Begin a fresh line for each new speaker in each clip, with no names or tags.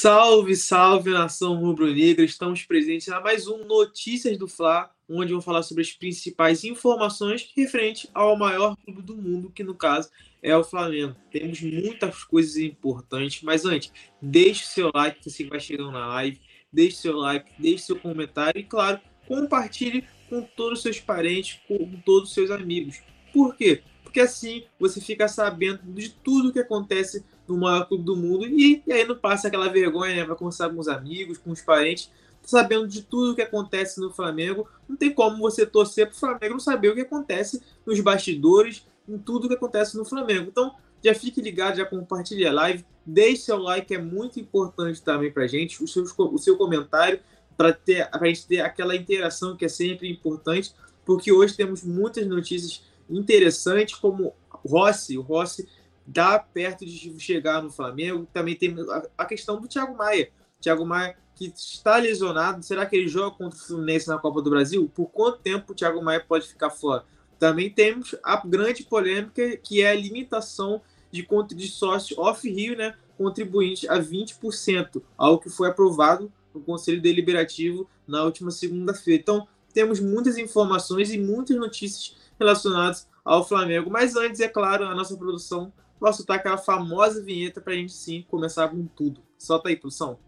Salve, salve nação rubro-negra! Estamos presentes a mais um Notícias do Fla, onde vamos falar sobre as principais informações referente ao maior clube do mundo, que no caso é o Flamengo. Temos muitas coisas importantes, mas antes, deixe o seu like, você que vai chegando na live, deixe seu like, deixe seu comentário e, claro, compartilhe com todos os seus parentes, com todos os seus amigos. Por quê? Porque assim você fica sabendo de tudo que acontece no maior clube do mundo e, e aí não passa aquela vergonha, né? Vai conversar com os amigos, com os parentes, sabendo de tudo que acontece no Flamengo. Não tem como você torcer para o Flamengo não saber o que acontece nos bastidores, em tudo que acontece no Flamengo. Então, já fique ligado, já compartilhe a live, deixe seu like, é muito importante também para gente, o seu, o seu comentário, para a gente ter aquela interação que é sempre importante, porque hoje temos muitas notícias interessantes, como Rossi, o Rossi dá perto de chegar no Flamengo. Também tem a questão do Thiago Maia. Thiago Maia que está lesionado. Será que ele joga contra o Fluminense na Copa do Brasil? Por quanto tempo o Thiago Maia pode ficar fora? Também temos a grande polêmica que é a limitação de conta de sócio off-Rio, né, contribuinte a 20%, algo que foi aprovado no Conselho Deliberativo na última segunda-feira. Então, temos muitas informações e muitas notícias relacionadas ao Flamengo. Mas antes, é claro, a nossa produção vai soltar aquela famosa vinheta para a gente sim começar com tudo. Solta aí, produção.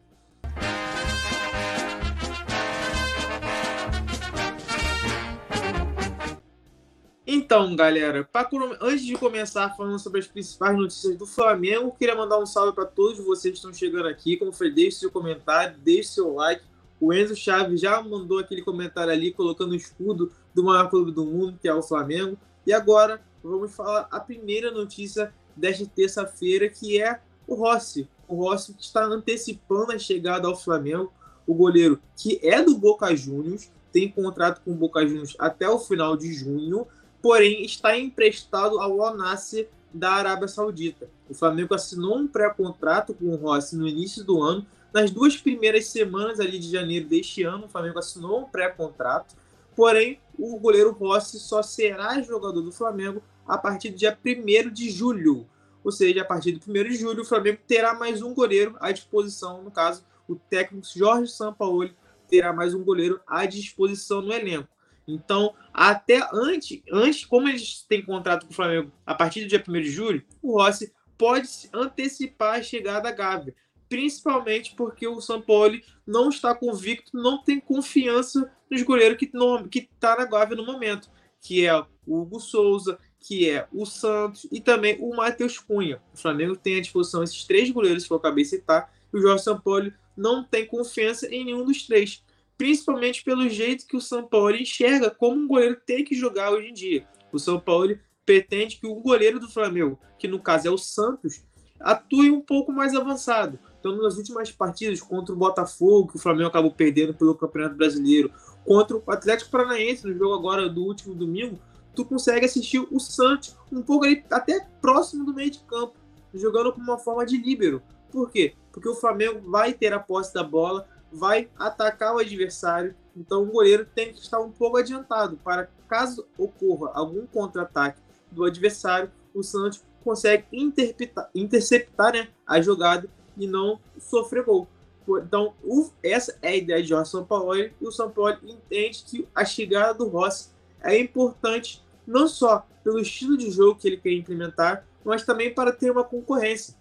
Então, galera, pra, antes de começar falando sobre as principais notícias do Flamengo, queria mandar um salve para todos vocês que estão chegando aqui. Como foi, deixe seu comentário, deixe seu like. O Enzo Chaves já mandou aquele comentário ali, colocando o escudo do maior clube do mundo, que é o Flamengo. E agora, vamos falar a primeira notícia desta terça-feira, que é o Rossi. O Rossi está antecipando a chegada ao Flamengo. O goleiro que é do Boca Juniors, tem contrato com o Boca Juniors até o final de junho, porém está emprestado ao Al Nassr da Arábia Saudita. O Flamengo assinou um pré-contrato com o Rossi no início do ano. Nas duas primeiras semanas ali de janeiro deste ano, o Flamengo assinou um pré-contrato. Porém, o goleiro Rossi só será jogador do Flamengo a partir do dia 1 de julho. Ou seja, a partir do 1 de julho, o Flamengo terá mais um goleiro à disposição. No caso, o técnico Jorge Sampaoli terá mais um goleiro à disposição no elenco. Então, até antes, antes como eles têm contrato com o Flamengo a partir do dia 1 de julho, o Rossi pode antecipar a chegada da Gávea. Principalmente porque o Sampaoli não está convicto, não tem confiança nos goleiros que estão que tá na Gávea no momento, que é o Hugo Souza, que é o Santos e também o Matheus Cunha. O Flamengo tem à disposição esses três goleiros que eu acabei de citar, e o Jorge Sampaoli não tem confiança em nenhum dos três, principalmente pelo jeito que o Sampaoli enxerga como um goleiro tem que jogar hoje em dia. O Sampaoli pretende que o goleiro do Flamengo, que no caso é o Santos, atue um pouco mais avançado. Então, nas últimas partidas contra o Botafogo, que o Flamengo acabou perdendo pelo Campeonato Brasileiro, contra o Atlético Paranaense, no jogo agora do último domingo, tu consegue assistir o Santos um pouco ali, até próximo do meio de campo, jogando com uma forma de líbero. Por quê? Porque o Flamengo vai ter a posse da bola, vai atacar o adversário, então o goleiro tem que estar um pouco adiantado para caso ocorra algum contra-ataque do adversário, o Santos consegue interceptar né, a jogada e não sofrer gol. Então, essa é a ideia de Jorge Sampaoli e o Sampaoli entende que a chegada do Rossi é importante não só pelo estilo de jogo que ele quer implementar, mas também para ter uma concorrência.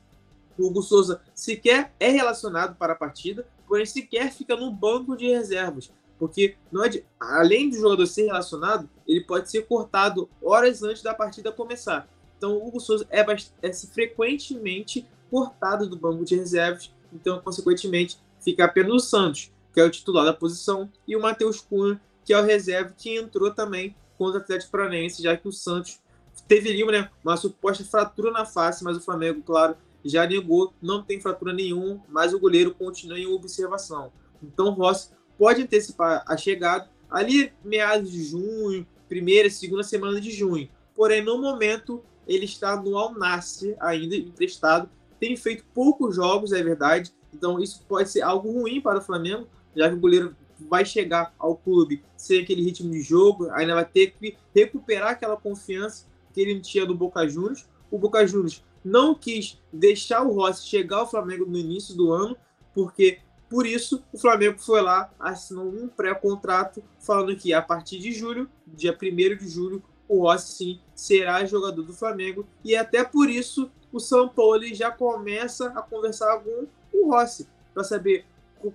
O Hugo Souza sequer é relacionado para a partida, porém sequer fica no banco de reservas, porque é de, além do jogador ser relacionado, ele pode ser cortado horas antes da partida começar. Então o Hugo Souza é, é frequentemente cortado do banco de reservas, então consequentemente fica apenas o Santos, que é o titular da posição, e o Matheus Cunha, que é o reserva que entrou também contra o Atlético Paranaense, já que o Santos teve ali né, uma suposta fratura na face, mas o Flamengo, claro, já negou, não tem fratura nenhuma, mas o goleiro continua em observação. Então Rossi pode antecipar a chegada ali meados de junho, primeira, segunda semana de junho. Porém, no momento, ele está no Al Nassr ainda emprestado. Tem feito poucos jogos, é verdade. Então isso pode ser algo ruim para o Flamengo, já que o goleiro vai chegar ao clube sem aquele ritmo de jogo, ainda vai ter que recuperar aquela confiança que ele tinha do Boca Juniors. O Boca Juniors não quis deixar o Rossi chegar ao Flamengo no início do ano, porque por isso o Flamengo foi lá, assinou um pré-contrato falando que a partir de julho, dia 1 de julho, o Rossi sim será jogador do Flamengo e até por isso o São Paulo já começa a conversar com o Rossi para saber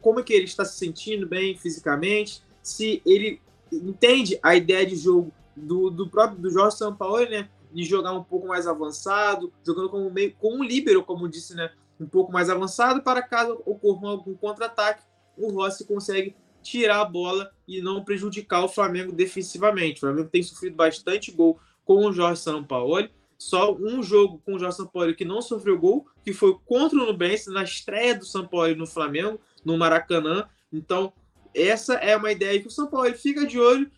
como é que ele está se sentindo bem fisicamente, se ele entende a ideia de jogo do, do próprio do Jorge Sampaoli, né? De jogar um pouco mais avançado, jogando como meio com um líbero, como disse, né? Um pouco mais avançado para caso ocorra algum contra-ataque, o Rossi consegue tirar a bola e não prejudicar o Flamengo defensivamente. O Flamengo tem sofrido bastante gol com o Jorge Sampaoli. Só um jogo com o Jorge Sampaoli que não sofreu gol, que foi contra o Nubense na estreia do Sampaoli no Flamengo, no Maracanã. Então, essa é uma ideia que o São Paulo fica de olho,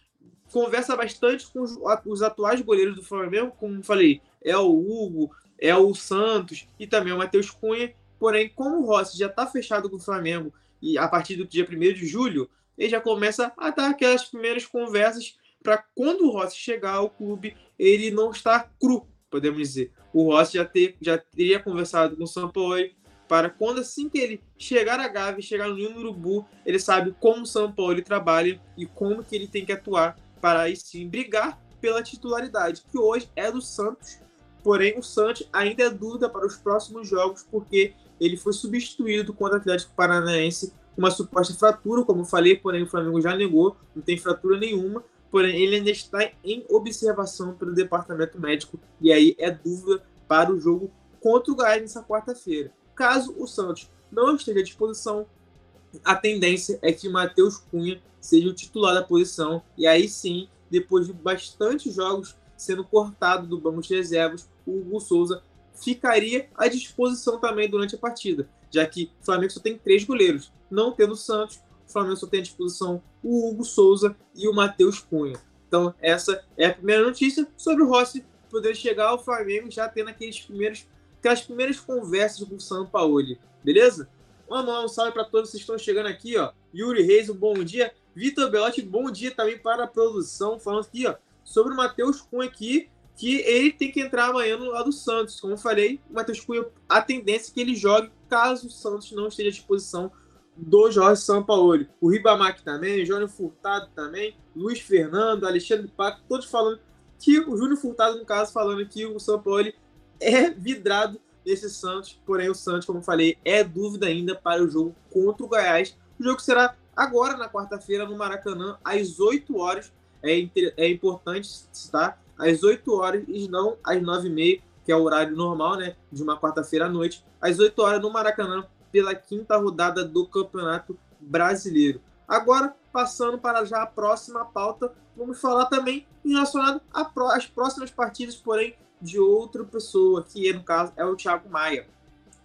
conversa bastante com os, atuais goleiros do Flamengo, como falei, é o Hugo, é o Santos e também o Matheus Cunha. Porém, como o Rossi já está fechado com o Flamengo e a partir do dia 1 de julho, ele já começa a dar aquelas primeiras conversas para quando o Rossi chegar ao clube, ele não estar cru, podemos dizer. O Rossi já, ter, já teria conversado com o São Paulo, para quando assim que ele chegar a Gávea, chegar no Ninho Urubu, ele sabe como o São Paulo trabalha e como que ele tem que atuar para aí sim brigar pela titularidade, que hoje é do Santos. Porém, o Santos ainda é dúvida para os próximos jogos, porque ele foi substituído contra o Atlético Paranaense uma suposta fratura, como eu falei, porém o Flamengo já negou, não tem fratura nenhuma, porém ele ainda está em observação pelo departamento médico, e aí é dúvida para o jogo contra o Goiás nessa quarta-feira. Caso o Santos não esteja à disposição, a tendência é que Matheus Cunha seja o titular da posição. E aí sim, depois de bastante jogos sendo cortado do banco de reservas, o Hugo Souza ficaria à disposição também durante a partida, já que o Flamengo só tem três goleiros. Não tendo o Santos, o Flamengo só tem à disposição o Hugo Souza e o Matheus Cunha. Então, essa é a primeira notícia sobre o Rossi poder chegar ao Flamengo já tendo aqueles primeiros aquelas primeiras conversas com o São Paulo, beleza? Lá, um salve para todos que estão chegando aqui, ó. Yuri Reis, um bom dia. Vitor Belotti, bom dia também para a produção, falando aqui, ó, sobre o Matheus Cunha aqui, que ele tem que entrar amanhã no lado do Santos. Como eu falei, o Matheus Cunha, a tendência é que ele jogue caso o Santos não esteja à disposição do Jorge Sampaoli. O Ribamar também, Júnior Furtado também, Luiz Fernando, Alexandre Paco, todos falando que o Júnior Furtado, no caso, falando que o Sampaoli é vidrado nesse Santos, porém o Santos, como falei, é dúvida ainda para o jogo contra o Goiás. O jogo será agora na quarta-feira no Maracanã, às 8 horas. É, é importante citar, às 8 horas e não às 9h30, que é o horário normal, né? De uma quarta-feira à noite, às 8 horas no Maracanã, pela quinta rodada do Campeonato Brasileiro. Agora, passando para já a próxima pauta, vamos falar também relacionado às próximas partidas, porém de outra pessoa, que no caso é o Thiago Maia.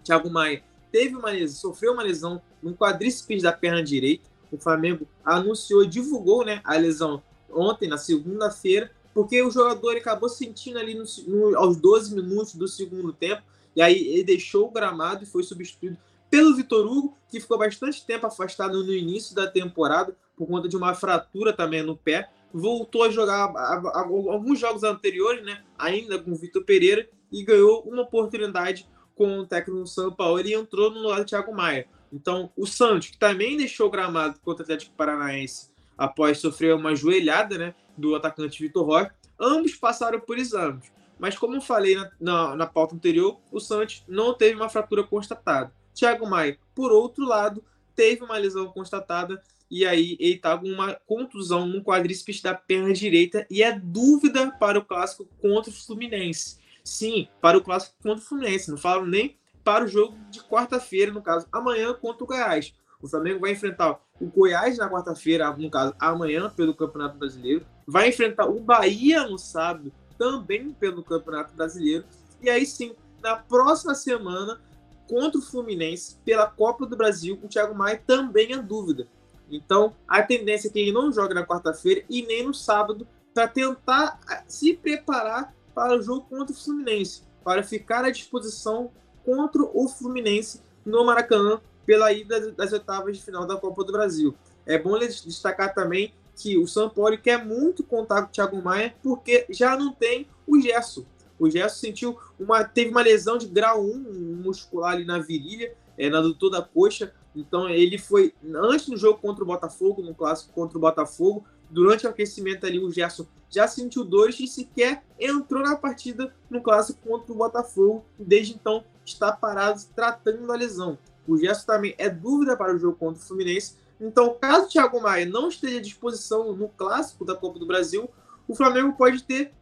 Thiago Maia teve uma lesão, sofreu uma lesão no quadríceps da perna direita. O Flamengo anunciou, divulgou né, a lesão ontem, na segunda-feira, porque o jogador acabou sentindo ali no, no, aos 12 minutos do segundo tempo, e aí ele deixou o gramado e foi substituído pelo Vitor Hugo, que ficou bastante tempo afastado no início da temporada por conta de uma fratura também no pé voltou a jogar alguns jogos anteriores, né? Ainda com o Vitor Pereira e ganhou uma oportunidade com o técnico do São Paulo e entrou no lugar do Thiago Maia. Então, o Santos, que também deixou o gramado contra o Atlético Paranaense após sofrer uma joelhada né, do atacante Vitor Roque, ambos passaram por exames. Mas, como eu falei na, na, na pauta anterior, o Santos não teve uma fratura constatada. Thiago Maia, por outro lado, teve uma lesão constatada e aí ele tá com uma contusão no quadríceps da perna direita e é dúvida para o clássico contra o Fluminense. Sim, para o clássico contra o Fluminense, não falo nem para o jogo de quarta-feira, no caso, amanhã contra o Goiás. O Flamengo vai enfrentar o Goiás na quarta-feira, no caso, amanhã pelo Campeonato Brasileiro. Vai enfrentar o Bahia no sábado, também pelo Campeonato Brasileiro. E aí sim, na próxima semana, contra o Fluminense, pela Copa do Brasil, o Thiago Maia também é dúvida. Então, a tendência é que ele não jogue na quarta-feira e nem no sábado para tentar ah, se preparar para o jogo contra o Fluminense, para ficar à disposição contra o Fluminense no Maracanã pela ida das oitavas de final da Copa do Brasil. É bom destacar também que o São Paulo quer muito contar com o Thiago Maia porque já não tem o Gesso. O Gesso sentiu uma, teve uma lesão de grau 1 muscular ali na virilha, é, na doutor da coxa, Então ele foi antes do jogo contra o Botafogo, no clássico contra o Botafogo, durante o aquecimento ali o Gerson já sentiu dores e sequer entrou na partida no clássico contra o Botafogo. Desde então está parado tratando da lesão. O Gerson também é dúvida para o jogo contra o Fluminense. Então, caso o Thiago Maia não esteja à disposição no clássico da Copa do Brasil, o Flamengo pode ter,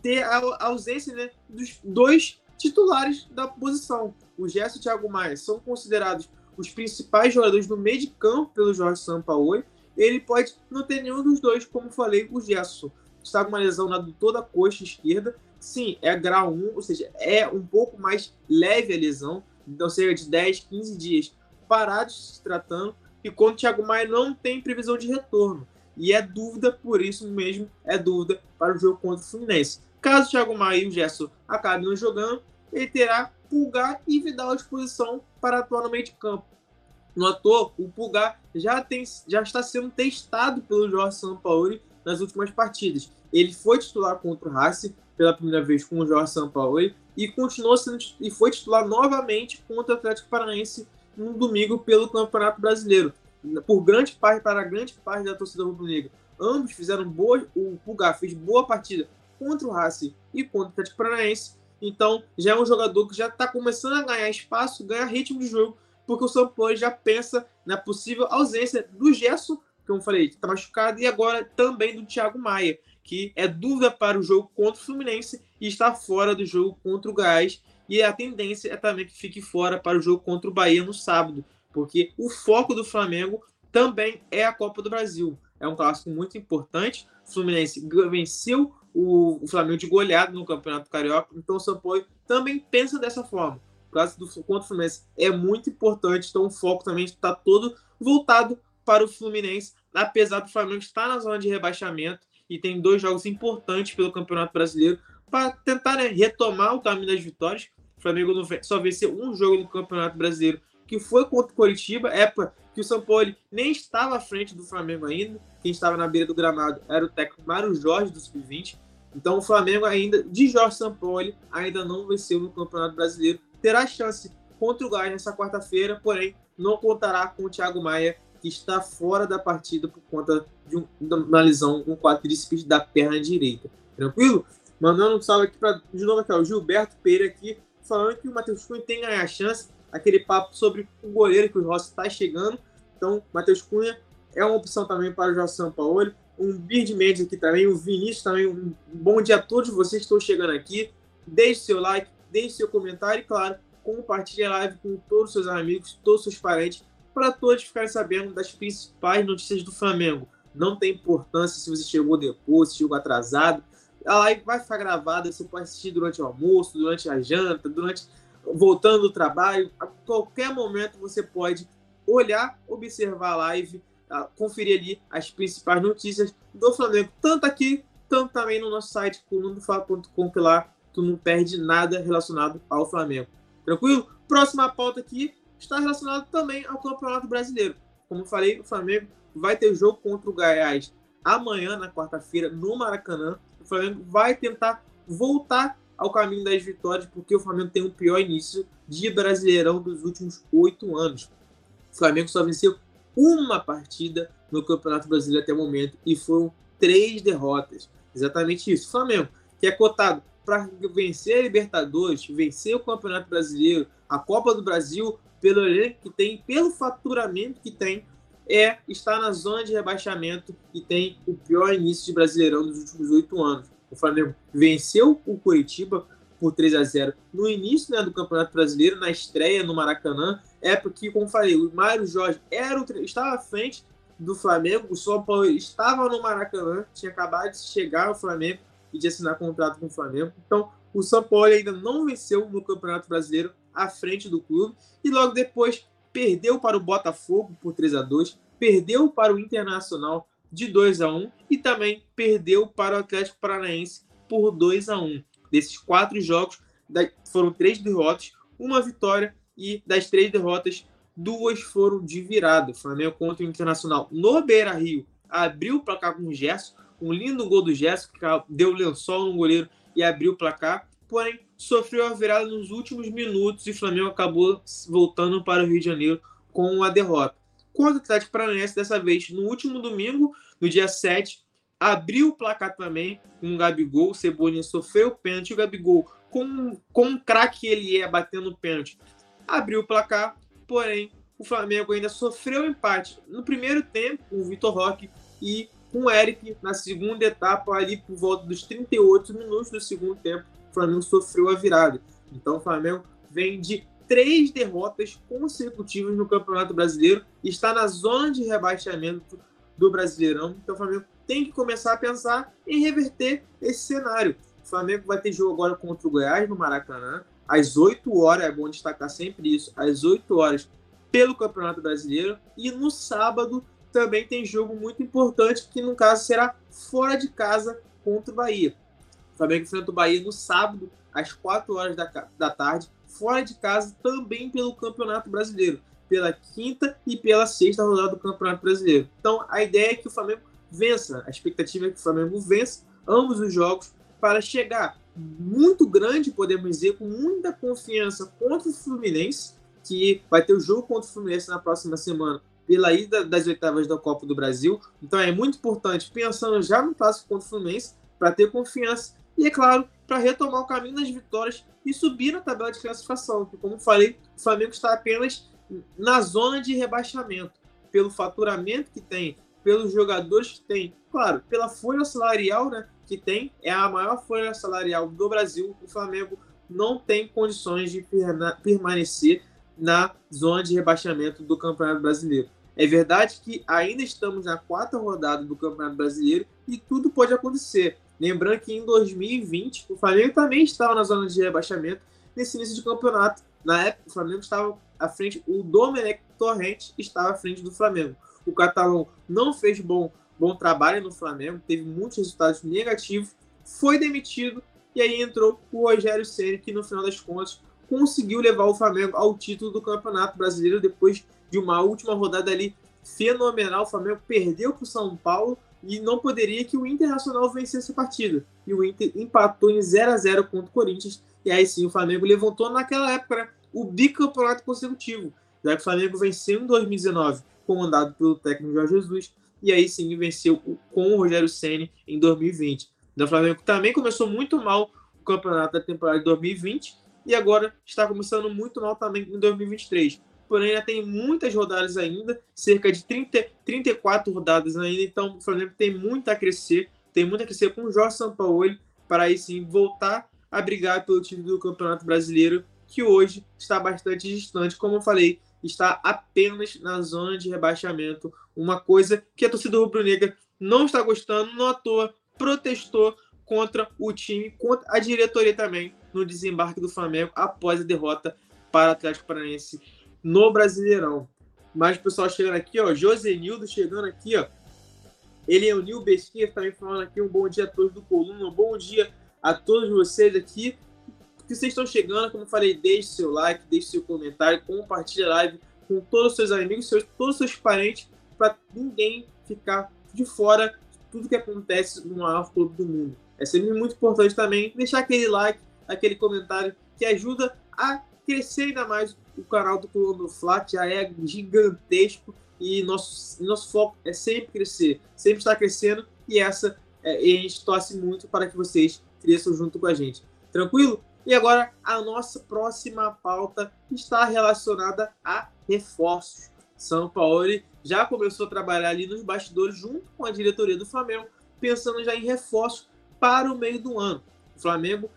ter a ausência né, dos dois titulares da posição. O Gerson e o Thiago Maia são considerados os principais jogadores do meio de campo pelo Jorge Sampaoli. Ele pode não ter nenhum dos dois, como falei, o Gerson está com uma lesão na toda coxa esquerda. Sim, é grau 1, ou seja, é um pouco mais leve a lesão, então cerca de 10, 15 dias parados se tratando, e quando o Thiago Maia não tem previsão de retorno. E é dúvida, por isso mesmo, é dúvida para o jogo contra o Fluminense. Caso o Thiago Maia e o Gerson acabem não jogando, ele terá Pulgar e Vidal à disposição para atuar no meio de campo. No ator, o Pulgar já, tem, já está sendo testado pelo Jorge Sampaoli nas últimas partidas. Ele foi titular contra o Racing pela primeira vez com o Jorge Sampaoli e continuou sendo e foi titular novamente contra o Atlético Paranaense no domingo pelo Campeonato Brasileiro. Por grande parte, para grande parte da torcida rubro-negra. Ambos fizeram boa, o Pulgar fez boa partida contra o Racing e contra o Atlético Paranaense. Então, já é um jogador que já está começando a ganhar espaço, ganhar ritmo de jogo, porque o São Paulo já pensa na possível ausência do Gerson, como eu falei, que está machucado, e agora também do Thiago Maia, que é dúvida para o jogo contra o Fluminense e está fora do jogo contra o Gás. E a tendência é também que fique fora para o jogo contra o Bahia no sábado, porque o foco do Flamengo também é a Copa do Brasil. É um clássico muito importante. O Fluminense venceu o, Flamengo de goleado no Campeonato Carioca, então o São Paulo também pensa dessa forma. O clássico do, contra o Fluminense é muito importante, então o foco também está todo voltado para o Fluminense, apesar do Flamengo estar na zona de rebaixamento e tem dois jogos importantes pelo Campeonato Brasileiro para tentar né, retomar o caminho das vitórias. O Flamengo só venceu um jogo no Campeonato Brasileiro, que foi contra o Coritiba, época que o São Paulo nem estava à frente do Flamengo ainda. Quem estava na beira do gramado era o técnico Mário Jorge do Sub-20. Então o Flamengo ainda, de Jorge Sampaoli, ainda não venceu no Campeonato Brasileiro. Terá chance contra o Gás nessa quarta-feira, porém não contará com o Thiago Maia, que está fora da partida por conta de, um, de uma lesão no quadríceps da perna direita. Tranquilo? Mandando um salve aqui para, de novo aqui, ó, o Gilberto Pereira aqui, falando que o Matheus Cunha tem ganhar chance, aquele papo sobre o goleiro que o Rossi está chegando. Então, Matheus Cunha é uma opção também para o Jorge Sampaoli. Um Bird Mendes aqui também, o Vinícius também. Um bom dia a todos vocês que estão chegando aqui. Deixe seu like, deixe seu comentário e, claro, compartilhe a live com todos os seus amigos, todos os seus parentes, para todos ficarem sabendo das principais notícias do Flamengo. Não tem importância se você chegou depois, se chegou atrasado a live vai ficar gravada, você pode assistir durante o almoço, durante a janta, durante voltando do trabalho, a qualquer momento você pode olhar, observar a live, conferir ali as principais notícias do Flamengo, tanto aqui, tanto também no nosso site, colunadofla.com, que lá tu não perde nada relacionado ao Flamengo. Tranquilo? Próxima pauta aqui está relacionada também ao Campeonato Brasileiro. Como eu falei, o Flamengo vai ter jogo contra o Goiás amanhã, na quarta-feira, no Maracanã. Flamengo vai tentar voltar ao caminho das vitórias, porque o Flamengo tem o pior início de Brasileirão dos últimos oito anos. O Flamengo só venceu uma partida no Campeonato Brasileiro até o momento e foram três derrotas. Exatamente isso. O Flamengo, que é cotado para vencer a Libertadores, vencer o Campeonato Brasileiro, a Copa do Brasil, pelo elenco que tem, pelo faturamento que tem, é está na zona de rebaixamento e tem o pior início de Brasileirão dos últimos oito anos. O Flamengo venceu o Curitiba por 3 a 0 no início né, do Campeonato Brasileiro, na estreia no Maracanã. É porque, como falei, o Mário Jorge era o, estava à frente do Flamengo, o São Paulo estava no Maracanã, tinha acabado de chegar ao Flamengo e de assinar contrato com o Flamengo. Então, o São Paulo ainda não venceu no Campeonato Brasileiro à frente do clube e logo depois perdeu para o Botafogo por 3 a 2 perdeu para o Internacional de 2 a 1 e também perdeu para o Atlético Paranaense por 2 a 1 Desses quatro jogos, foram três derrotas, uma vitória e das três derrotas, duas foram de virada. O Flamengo contra o Internacional no Beira Rio abriu o placar com o Gerson, um lindo gol do Gerson que deu lençol no goleiro e abriu o placar porém sofreu a virada nos últimos minutos e o Flamengo acabou voltando para o Rio de Janeiro com a derrota. Contra o Atlético Paranaense, dessa vez no último domingo, no dia 7, abriu o placar também com o Gabigol. O Cebolinha sofreu o pênalti. O Gabigol, com, com craque que ele é batendo o pênalti, abriu o placar. Porém, o Flamengo ainda sofreu empate no primeiro tempo com o Vitor Roque e com o Eric na segunda etapa, ali por volta dos 38 minutos do segundo tempo. O Flamengo sofreu a virada. Então, o Flamengo vem de três derrotas consecutivas no Campeonato Brasileiro e está na zona de rebaixamento do Brasileirão. Então, o Flamengo tem que começar a pensar em reverter esse cenário. O Flamengo vai ter jogo agora contra o Goiás no Maracanã, às 8 horas, é bom destacar sempre isso, às 8 horas pelo Campeonato Brasileiro. E no sábado também tem jogo muito importante, que no caso será fora de casa contra o Bahia. O Flamengo enfrenta o Bahia no sábado, às 4 horas da, da tarde, fora de casa também pelo Campeonato Brasileiro, pela quinta e pela sexta rodada do Campeonato Brasileiro. Então a ideia é que o Flamengo vença. A expectativa é que o Flamengo vença ambos os jogos para chegar muito grande, podemos dizer, com muita confiança contra o Fluminense, que vai ter o jogo contra o Fluminense na próxima semana pela ida das oitavas da Copa do Brasil. Então é muito importante, pensando já no clássico contra o Fluminense, para ter confiança e, é claro, para retomar o caminho das vitórias e subir na tabela de classificação. Que, como falei, o Flamengo está apenas na zona de rebaixamento, pelo faturamento que tem, pelos jogadores que tem, claro, pela folha salarial né, que tem, é a maior folha salarial do Brasil. O Flamengo não tem condições de permanecer na zona de rebaixamento do Campeonato Brasileiro. É verdade que ainda estamos na quarta rodada do Campeonato Brasileiro e tudo pode acontecer. Lembrando que em 2020 o Flamengo também estava na zona de rebaixamento nesse início de campeonato. Na época, o Flamengo estava à frente, o Domenech Torrente estava à frente do Flamengo. O catalão não fez bom, bom trabalho no Flamengo, teve muitos resultados negativos, foi demitido e aí entrou o Rogério Ceni que no final das contas conseguiu levar o Flamengo ao título do Campeonato Brasileiro depois de uma última rodada ali fenomenal. O Flamengo perdeu para o São Paulo e não poderia que o Internacional vencesse a partida. E o Inter empatou em 0 a 0 contra o Corinthians. E aí sim o Flamengo levantou naquela época né, o bicampeonato consecutivo, já que o Flamengo venceu em 2019 comandado pelo técnico Jorge Jesus, e aí sim venceu com o Rogério Ceni em 2020. O Flamengo também começou muito mal o campeonato da temporada de 2020 e agora está começando muito mal também em 2023. Porém, ainda tem muitas rodadas ainda, cerca de 30, 34 rodadas ainda, então o Flamengo tem muito a crescer, tem muito a crescer com o Jorge Sampaoli para aí sim voltar a brigar pelo título do Campeonato Brasileiro, que hoje está bastante distante, como eu falei, está apenas na zona de rebaixamento. Uma coisa que a torcida rubro-negra não está gostando, não à toa, protestou contra o time, contra a diretoria também, no desembarque do Flamengo após a derrota para o Atlético Paranaense no Brasileirão. Mas o pessoal chegando aqui, ó, Josenildo chegando aqui, ó. Ele é o Nil Besquinha, também falando aqui um bom dia a todos do Coluna, um bom dia a todos vocês aqui que vocês estão chegando, como falei, deixe seu like, deixe seu comentário, compartilhe a live com todos os seus amigos, seus, todos os seus parentes, para ninguém ficar de fora de tudo que acontece no maior clube do mundo. É sempre muito importante também deixar aquele like, aquele comentário que ajuda a crescer ainda mais o canal do Coluna Flat, já é gigantesco e nosso, nosso foco é sempre crescer, sempre estar crescendo e essa é, e a gente torce muito para que vocês cresçam junto com a gente. Tranquilo? E agora a nossa próxima pauta está relacionada a reforços. São Paulo já começou a trabalhar ali nos bastidores junto com a diretoria do Flamengo, pensando já em reforços para o meio do ano. O Flamengo,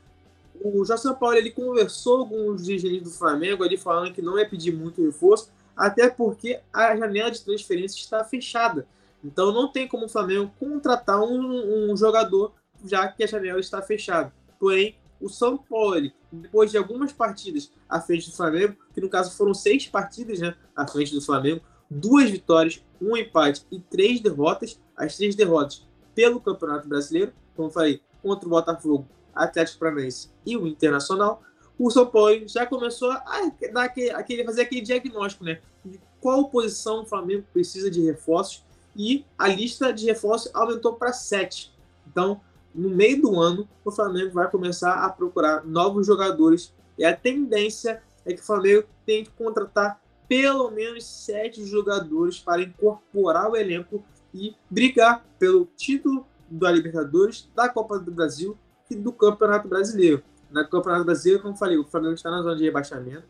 o Jorge São Paulo ele conversou com os dirigentes do Flamengo ali falando que não ia pedir muito reforço, até porque a janela de transferência está fechada. Então não tem como o Flamengo contratar um, um jogador já que a janela está fechada. Porém, o São Paulo, depois de algumas partidas à frente do Flamengo, que no caso foram seis partidas né, à frente do Flamengo, duas vitórias, um empate e três derrotas, as três derrotas pelo Campeonato Brasileiro, como falei, contra o Botafogo, Atlético Paranaense e o Internacional, o São Paulo já começou a dar aquele, aquele, fazer aquele diagnóstico, né? De qual posição o Flamengo precisa de reforços e a lista de reforços aumentou para sete. Então, no meio do ano, o Flamengo vai começar a procurar novos jogadores e a tendência é que o Flamengo tem que contratar pelo menos sete jogadores para incorporar o elenco e brigar pelo título da Libertadores, da Copa do Brasil e do Campeonato Brasileiro. Na Campeonato Brasileiro, como falei, o Flamengo está na zona de rebaixamento.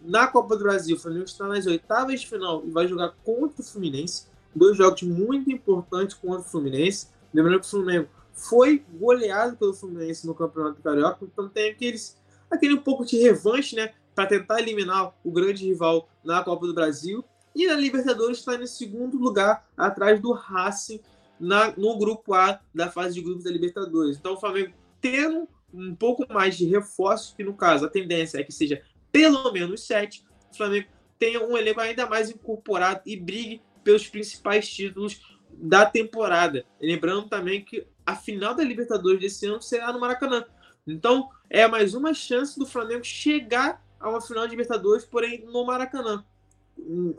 Na Copa do Brasil, o Flamengo está nas oitavas de final e vai jogar contra o Fluminense. Dois jogos muito importantes contra o Fluminense. Lembrando que o Flamengo foi goleado pelo Fluminense no Campeonato Carioca, então tem aqueles, aquele um pouco de revanche, né? Para tentar eliminar o grande rival na Copa do Brasil. E na Libertadores está em segundo lugar, atrás do Racing, na, no grupo A da fase de grupos da Libertadores. Então o Flamengo tendo um pouco mais de reforço, que no caso a tendência é que seja pelo menos sete, o Flamengo tenha um elenco ainda mais incorporado e brigue pelos principais títulos da temporada. Lembrando também que a final da Libertadores desse ano será no Maracanã. Então, é mais uma chance do Flamengo chegar a uma final de Libertadores, porém no Maracanã.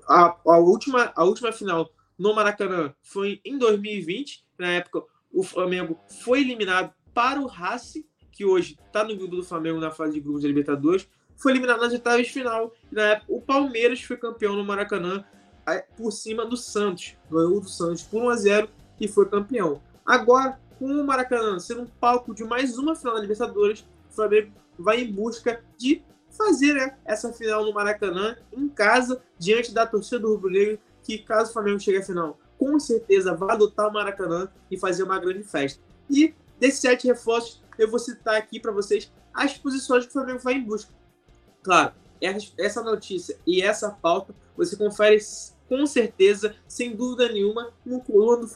A, a, última, a última final no Maracanã foi em 2020. Na época, o Flamengo foi eliminado para o Racing, que hoje está no grupo do Flamengo na fase de grupos da Libertadores. Foi eliminado nas oitavas de final. na época, o Palmeiras foi campeão no Maracanã por cima do Santos. Ganhou do Santos por 1 a 0 e foi campeão. Agora, com o Maracanã sendo um palco de mais uma final da Libertadores, o Flamengo vai em busca de fazer né, essa final no Maracanã, em casa, diante da torcida do Rubro Negro, que caso o Flamengo chegue à final, com certeza vai adotar o Maracanã e fazer uma grande festa. E desses sete reforços, eu vou citar aqui para vocês as posições que o Flamengo vai em busca. Claro, essa notícia e essa pauta você confere com certeza, sem dúvida nenhuma, no coluna.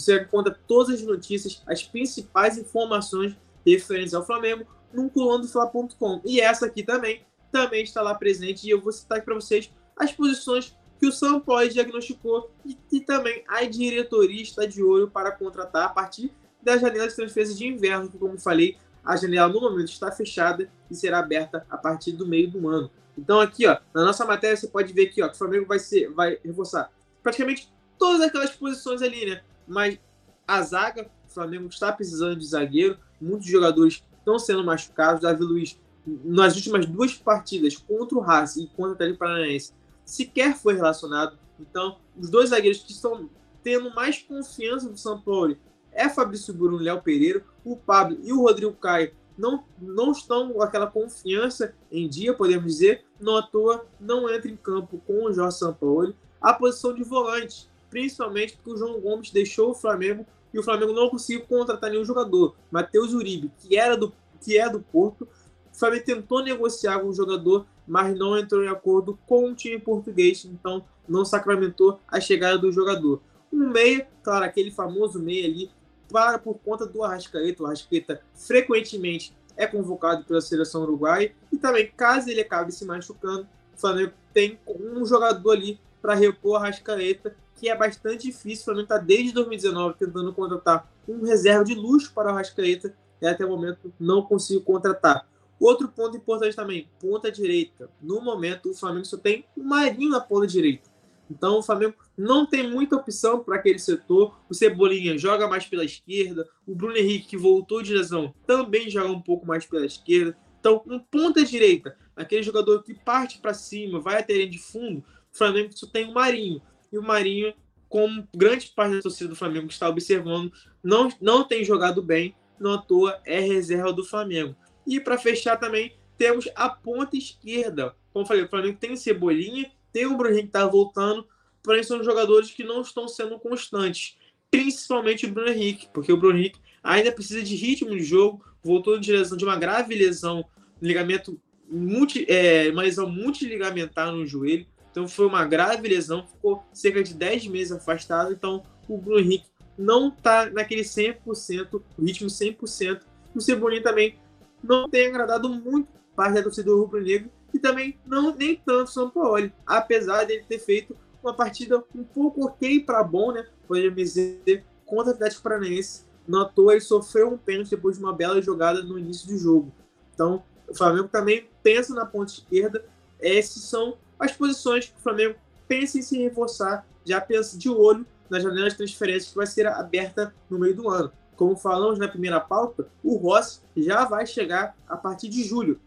Você encontra todas as notícias, as principais informações referentes ao Flamengo no coluna do Fla.com. E essa aqui também, também está lá presente e eu vou citar aqui para vocês as posições que o São Paulo diagnosticou e, e também a diretoria está de olho para contratar a partir da janela de transferência de inverno, que como falei, a janela no momento está fechada e será aberta a partir do meio do ano. Então aqui, ó, na nossa matéria você pode ver aqui, ó, que o Flamengo vai ser, vai reforçar praticamente todas aquelas posições ali, né? Mas a zaga, o Flamengo está precisando de zagueiro, muitos jogadores estão sendo machucados. Davi Luiz, nas últimas duas partidas contra o Racing e contra o Atlético Paranaense, sequer foi relacionado. Então, os dois zagueiros que estão tendo mais confiança do São Paulo é Fabrício Bruno e Léo Pereira. O Pablo e o Rodrigo Caio não, não estão com aquela confiança em dia, podemos dizer. Não à toa, não entra em campo com o Jorge Sampaoli. A posição de volante, principalmente porque o João Gomes deixou o Flamengo e o Flamengo não conseguiu contratar nenhum jogador. Matheus Uribe, que era do que é do Porto, o Flamengo tentou negociar com o jogador, mas não entrou em acordo com o time português, então não sacramentou a chegada do jogador. Um meia, claro, aquele famoso meia ali, para por conta do Arrascaeta. O Arrascaeta frequentemente é convocado pela seleção uruguaia e também, caso ele acabe se machucando, o Flamengo tem um jogador ali para repor o Arrascaeta, que é bastante difícil. O Flamengo está desde 2019 tentando contratar um reserva de luxo para o Arrascaeta e até o momento não conseguiu contratar. Outro ponto importante também, ponta direita. No momento, o Flamengo só tem o Marinho na ponta direita. Então o Flamengo não tem muita opção para aquele setor. O Cebolinha joga mais pela esquerda. O Bruno Henrique, que voltou de lesão, também joga um pouco mais pela esquerda. Então, um ponta direita, aquele jogador que parte para cima, vai até ele de fundo, o Flamengo só tem o Marinho. E o Marinho, como grande parte da torcida do Flamengo está observando, não, não tem jogado bem, não à toa é reserva do Flamengo. E para fechar também, temos a ponta esquerda. Como eu falei, o Flamengo tem Cebolinha tem o Bruno Henrique que tá voltando, porém são jogadores que não estão sendo constantes. Principalmente o Bruno Henrique, porque o Bruno Henrique ainda precisa de ritmo de jogo, voltou de lesão de uma grave lesão, ligamento multi, é, uma lesão multiligamentar no joelho. Então foi uma grave lesão, ficou cerca de 10 meses afastado. Então o Bruno Henrique não está naquele 100%, o ritmo 100%. O Cebolinha também não tem agradado muito parte da torcida do Rubro Negro e também não nem tanto o São Paulo, apesar dele ter feito uma partida um pouco ok para bom, né? Podemos dizer, contra o Atlético Paranaense. Não à toa ele sofreu um pênalti depois de uma bela jogada no início do jogo. Então, o Flamengo também pensa na ponta esquerda. Essas são as posições que o Flamengo pensa em se reforçar, já pensa de olho na janela de transferências que vai ser aberta no meio do ano. Como falamos na primeira pauta, o Rossi já vai chegar a partir de julho.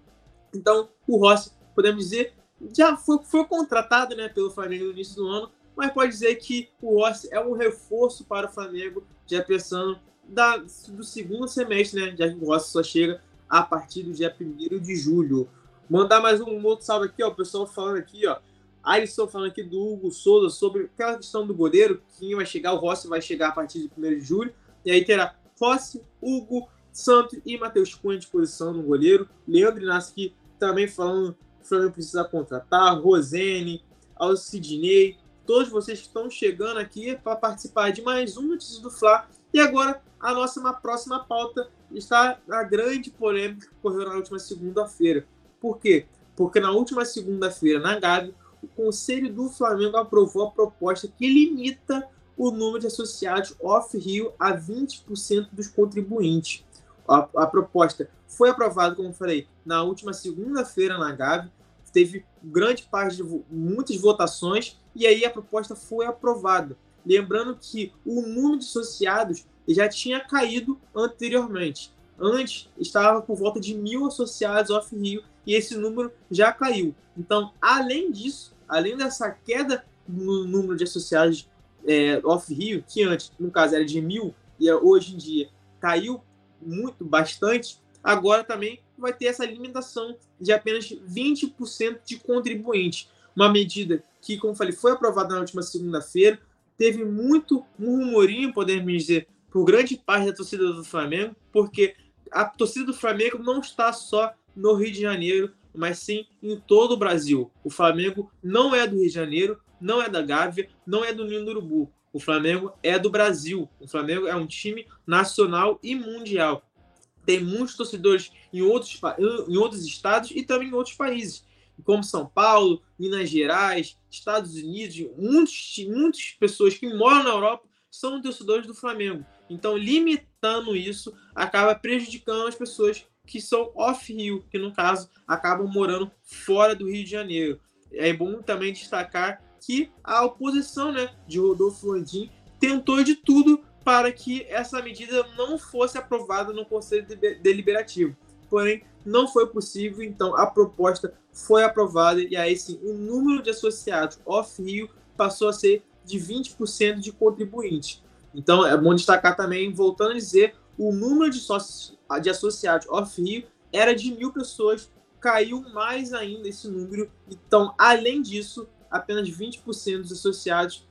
Então, o Rossi, podemos dizer, já foi, foi contratado né, pelo Flamengo no início do ano, mas pode dizer que o Rossi é um reforço para o Flamengo, já pensando da, do segundo semestre, né? Já que o Rossi só chega a partir do dia 1 de julho. Mandar mais um, um outro salve aqui, ó. O pessoal falando aqui, ó. Alisson falando aqui do Hugo Souza sobre aquela questão do goleiro, quem vai chegar, o Rossi vai chegar a partir de 1 de julho. E aí terá Rossi, Hugo, Santos e Matheus Cunha de posição no goleiro. Leandro Inácio aqui também falando que o Flamengo precisa contratar. Rosene, Alcidinei, todos vocês que estão chegando aqui para participar de mais um Notícias do Fla. E agora, a nossa uma próxima pauta está a grande polêmica que ocorreu na última segunda-feira. Por quê? Porque na última segunda-feira, na Gavi, o Conselho do Flamengo aprovou a proposta que limita o número de associados off-Rio a 20% dos contribuintes. A, a, proposta foi aprovada, como falei, na última segunda-feira na Gavi, teve grande parte de muitas votações e aí a proposta foi aprovada. Lembrando que o número de associados já tinha caído anteriormente. Antes estava por volta de mil associados off-Rio e esse número já caiu. Então, além disso, além dessa queda no número de associados é, off-Rio, que antes, no caso, era de mil e hoje em dia caiu muito, bastante, agora também vai ter essa limitação de apenas 20% de contribuintes. Uma medida que, como falei, foi aprovada na última segunda-feira, teve muito murmurinho, podemos dizer, por grande parte da torcida do Flamengo, porque a torcida do Flamengo não está só no Rio de Janeiro, mas sim em todo o Brasil. O Flamengo não é do Rio de Janeiro, não é da Gávea, não é do Ninho do Urubu. O Flamengo é do Brasil. O Flamengo é um time nacional e mundial. Tem muitos torcedores em outros, em outros estados e também em outros países como São Paulo, Minas Gerais, Estados Unidos, muitos, muitas pessoas que moram na Europa são torcedores do Flamengo. Então, limitando isso, acaba prejudicando as pessoas que são off-Rio, que no caso acabam morando fora do Rio de Janeiro. É bom também destacar que a oposição né, de Rodolfo Landim tentou de tudo para que essa medida não fosse aprovada no Conselho Deliberativo. Porém, não foi possível, então a proposta foi aprovada e aí sim o número de associados off-Rio passou a ser de 20% de contribuintes. Então é bom destacar também, voltando a dizer, o número de, sócios, de associados off-Rio era de mil pessoas, caiu mais ainda esse número. Então, além disso, apenas 20% dos associados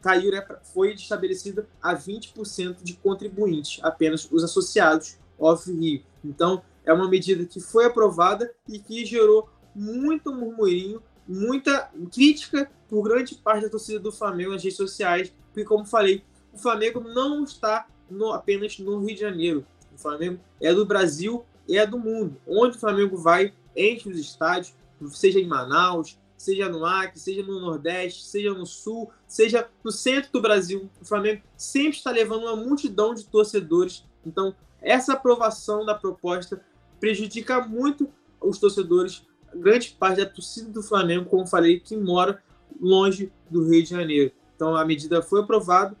caiu, né, foi estabelecido a 20% de contribuintes, apenas os associados off-Rio. Então, é uma medida que foi aprovada e que gerou muito murmurinho, muita crítica por grande parte da torcida do Flamengo nas redes sociais, porque, como falei, o Flamengo não está no, apenas no Rio de Janeiro. O Flamengo é do Brasil e é do mundo. Onde o Flamengo vai, enche os estádios, seja em Manaus, seja no Acre, seja no Nordeste, seja no Sul, seja no centro do Brasil. O Flamengo sempre está levando uma multidão de torcedores. Então, essa aprovação da proposta prejudica muito os torcedores, grande parte da torcida do Flamengo, como falei, que mora longe do Rio de Janeiro. Então a medida foi aprovada,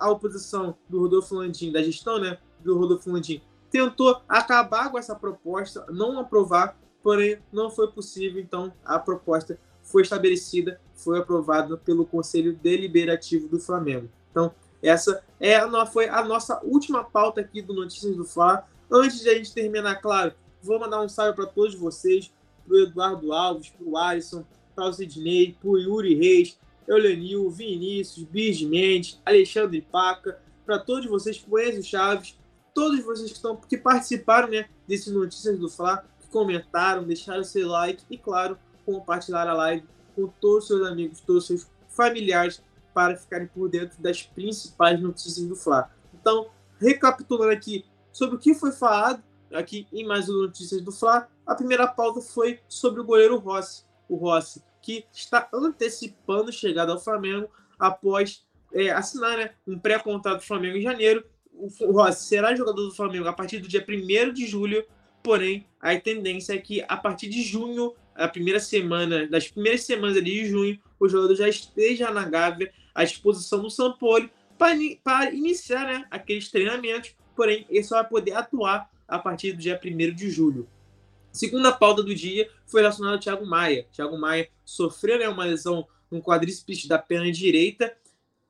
a oposição do Rodolfo Landim, da gestão né, do Rodolfo Landim, tentou acabar com essa proposta, não aprovar, porém não foi possível, então a proposta foi estabelecida, foi aprovada pelo Conselho Deliberativo do Flamengo. Então, essa é a, foi a nossa última pauta aqui do Notícias do Fla. Antes de a gente terminar, claro, vou mandar um salve para todos vocês, para o Eduardo Alves, para o Alisson, para o Sidney, para o Yuri Reis, Eulenil, Vinícius, Birge Mendes, Alexandre Paca, para todos vocês, Poenzo Chaves, todos vocês que, estão, que participaram né, desse Notícias do Fla, que comentaram, deixaram seu like e, claro, compartilharam a live com todos os seus amigos, todos os seus familiares, para ficarem por dentro das principais notícias do Fla. Então, recapitulando aqui, sobre o que foi falado aqui em mais uma Notícias do Fla. A primeira pauta foi sobre o goleiro Rossi. O Rossi, que está antecipando a chegada ao Flamengo após é, assinar né, um pré-contrato do Flamengo em janeiro. O Rossi será jogador do Flamengo a partir do dia 1 de julho, porém, a tendência é que a partir de junho, a primeira semana, das primeiras semanas ali de junho, o jogador já esteja na Gávea, à disposição do Paulo, para, para iniciar né, aqueles treinamentos porém ele só vai poder atuar a partir do dia 1 de julho. Segunda pauta do dia foi relacionada ao Thiago Maia. Thiago Maia sofreu né, uma lesão no quadríceps da perna direita,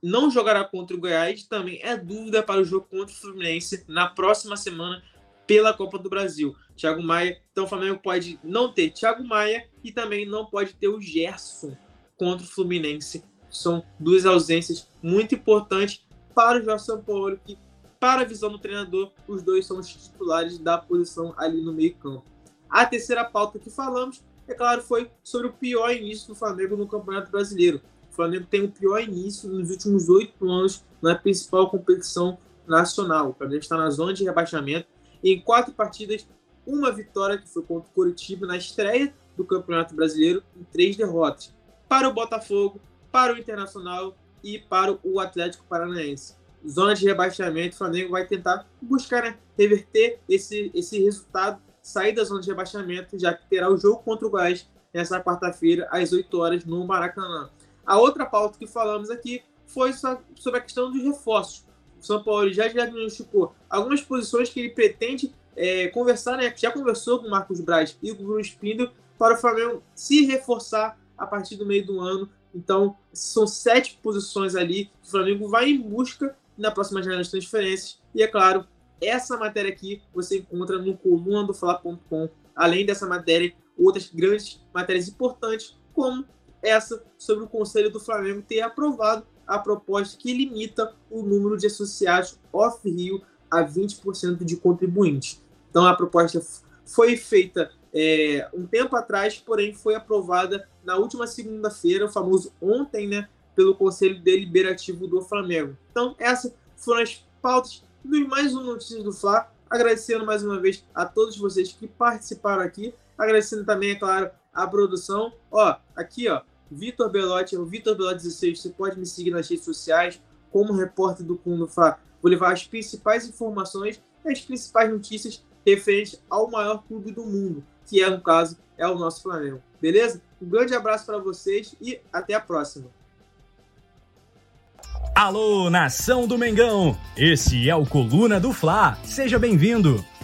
não jogará contra o Goiás, também é dúvida para o jogo contra o Fluminense na próxima semana pela Copa do Brasil. Thiago Maia, então o Flamengo pode não ter Thiago Maia e também não pode ter o Gerson contra o Fluminense. São duas ausências muito importantes para o Jorge Sampaoli, que para a visão do treinador, os dois são os titulares da posição ali no meio-campo. A terceira pauta que falamos, é claro, foi sobre o pior início do Flamengo no Campeonato Brasileiro. Flamengo tem o pior início nos últimos oito anos na principal competição nacional. O Flamengo está na zona de rebaixamento. E em quatro partidas, uma vitória que foi contra o Curitiba na estreia do Campeonato Brasileiro e três derrotas. Para o Botafogo, para o Internacional e para o Atlético Paranaense. Zona de rebaixamento, o Flamengo vai tentar buscar né, reverter esse, esse resultado sair da zona de rebaixamento, já que terá o jogo contra o Goiás nessa quarta-feira, às 8 horas, no Maracanã. A outra pauta que falamos aqui foi sobre a questão dos reforços. O São Paulo já diagnosticou algumas posições que ele pretende é, conversar, né? Já conversou com o Marcos Braz e com o Bruno Spindle para o Flamengo se reforçar a partir do meio do ano. Então, são sete posições ali que o Flamengo vai em busca na próxima janela de transferências. E, é claro, essa matéria aqui você encontra no coluna do. Além dessa matéria, outras grandes matérias importantes, como essa sobre o Conselho do Flamengo ter aprovado a proposta que limita o número de associados off-Rio a 20% de contribuintes. Então a proposta foi feita é, um tempo atrás, porém foi aprovada na última segunda-feira, o famoso ontem, né, pelo Conselho Deliberativo do Flamengo. Então essas foram as pautas e mais um Notícias do Fla. Agradecendo mais uma vez a todos vocês que participaram aqui. Agradecendo também, é claro, a produção. Ó, aqui, ó, Vitor Belotti, o Vitor Belotti 16. Você pode me seguir nas redes sociais como repórter do Cundo Fla. Vou levar as principais informações e as principais notícias referentes ao maior clube do mundo, que é, no caso, é o nosso Flamengo. Beleza? Um grande abraço para vocês e até a próxima.
Alô, nação do Mengão! Esse é o Coluna do Fla. Seja bem-vindo.